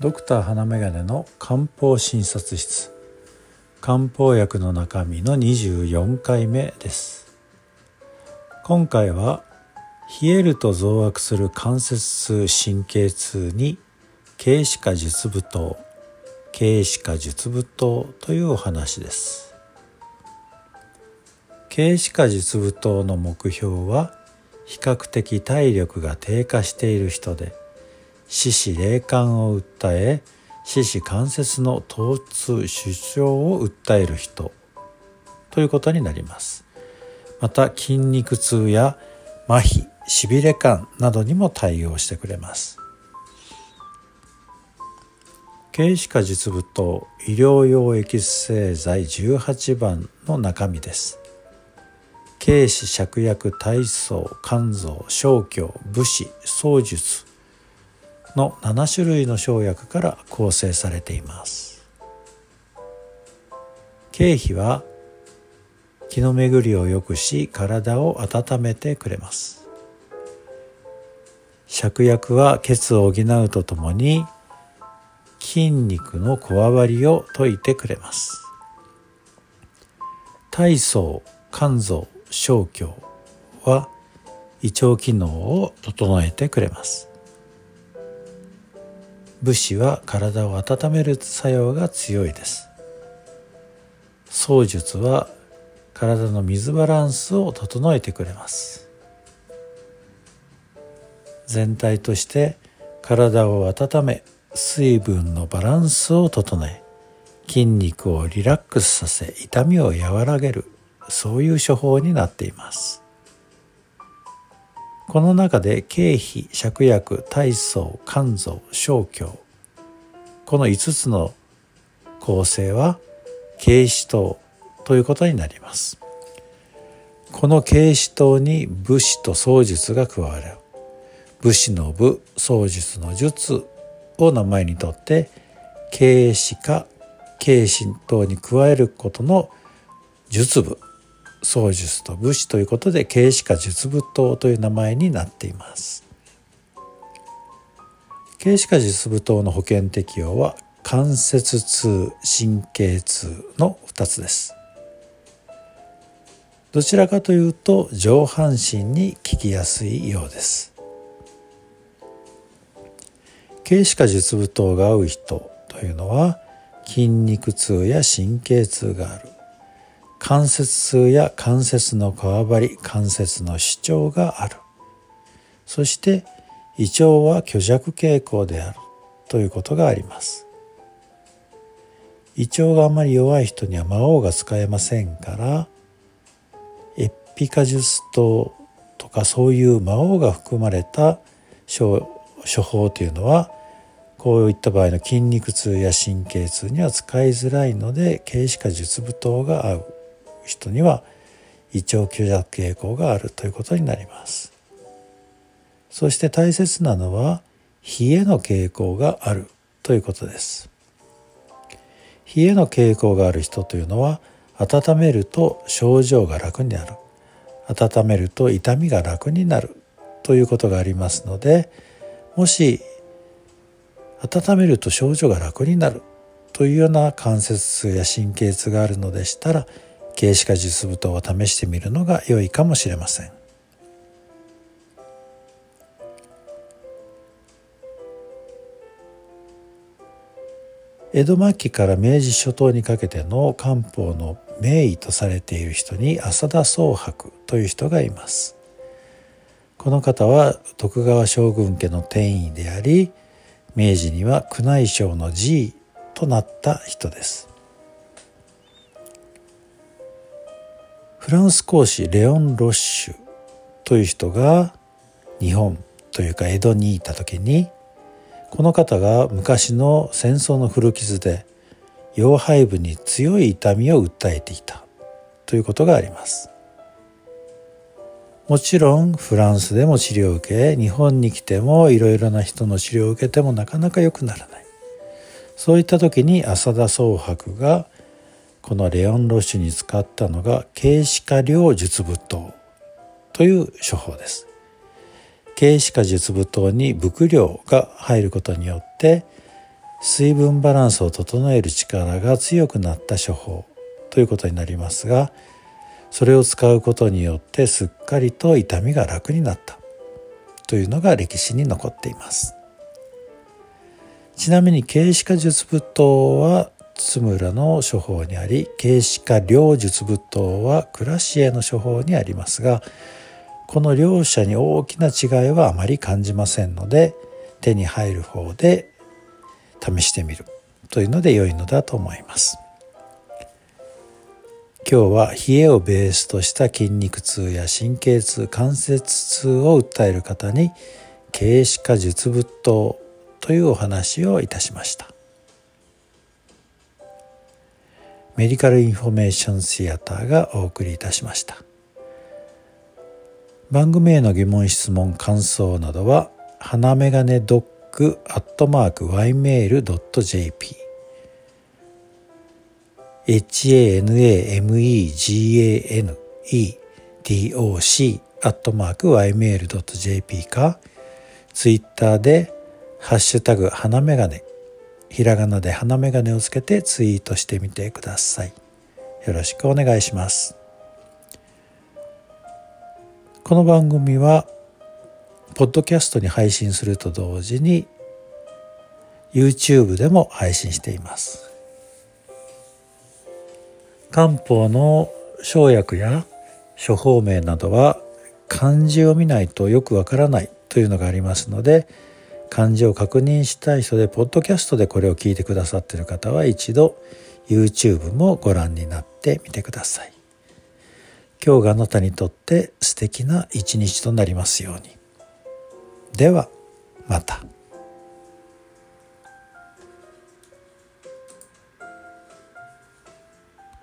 ドクター花眼鏡の漢方診察室。漢方薬の中身の24回目です。今回は冷えると増悪する関節痛神経痛に軽視化術舞踏軽視化術舞踏というお話です。軽視化術舞踏の目標は比較的体力が低下している人で四肢霊感を訴え四肢関節の疼痛主張を訴える人。ということになります。また筋肉痛や麻痺しびれ感などにも対応してくれます。軽視化実物と医療用エキス製剤18番の中身です。軽視芍薬体操肝臓小胸武士槍術の7種類の生薬から構成されています。経費は気の巡りを良くし体を温めてくれます。芍薬は血を補うとともに筋肉のこわばりを解いてくれます。体操肝臓小胸は胃腸機能を整えてくれます。武士は体を温める作用が強いです。槍術は体の水バランスを整えてくれます。全体として体を温め水分のバランスを整え筋肉をリラックスさせ痛みを和らげるそういう処方になっています。この中で経費芍薬体操肝臓小胸この5つの構成は軽視糖ということになります。この軽視糖に武士と槍術が加わる。武士の武槍術の術を名前にとって軽視か軽視等に加えることの術部。槍術と武士ということで軽視化術部刀という名前になっています。軽視化術部刀の保険適用は関節痛神経痛の2つです。どちらかというと上半身に効きやすいようです。軽視化術部刀が合う人というのは筋肉痛や神経痛がある。関節痛や関節のこわばり関節の主張がある。そして胃腸は虚弱傾向であるということがあります。胃腸があまり弱い人には魔王が使えませんからエピカジュス糖とかそういう魔王が含まれた処方というのはこういった場合の筋肉痛や神経痛には使いづらいので軽視化術部糖が合う。人には胃腸虚弱傾向があるということになります。そして大切なのは冷えの傾向があるということです。冷えの傾向がある人というのは温めると症状が楽になる。温めると痛みが楽になるということがありますのでもし温めると症状が楽になるというような関節痛や神経痛があるのでしたら軽視化術舞踏を試してみるのが良いかもしれません。江戸末期から明治初頭にかけての漢方の名医とされている人に浅田宗白という人がいます。この方は徳川将軍家の転移であり明治には宮内省の寺医となった人です。フランス公使レオン・ロッシュという人が日本というか江戸にいた時にこの方が昔の戦争の古傷で腰背部に強い痛みを訴えていたということがあります。もちろんフランスでも治療を受け日本に来てもいろいろな人の治療を受けてもなかなか良くならない。そういった時に浅田宗白がこのレオン・ロッシュに使ったのが軽視化量術部刀という処方です。軽視化術部刀に伏量が入ることによって水分バランスを整える力が強くなった処方ということになりますがそれを使うことによってすっかりと痛みが楽になった。というのが歴史に残っています。ちなみに軽視化術仏刀は津村の処方にあり軽視化両術仏刀は倉重の処方にありますがこの両者に大きな違いはあまり感じませんので手に入る方で試してみるというので良いのだと思います。今日は冷えをベースとした筋肉痛や神経痛関節痛を訴える方に桂枝加朮附湯というお話をいたしましたメディカルインフォメーションシアターがお送りいたしました。番組への疑問質問感想などは花メガネドッグアットマーク ymail.jp hanameganedoc アットマーク ymail.jp かツイッターでハッシュタグ花メガネひらがなで花メガネをつけてツイートしてみてください。よろしくお願いします。この番組はポッドキャストに配信すると同時に YouTube でも配信しています。漢方の生薬や処方名などは漢字を見ないとよくわからないというのがありますので漢字を確認したい人でポッドキャストでこれを聞いてくださってる方は一度 YouTube もご覧になってみてください。今日があなたにとって素敵な一日となりますように。ではまた。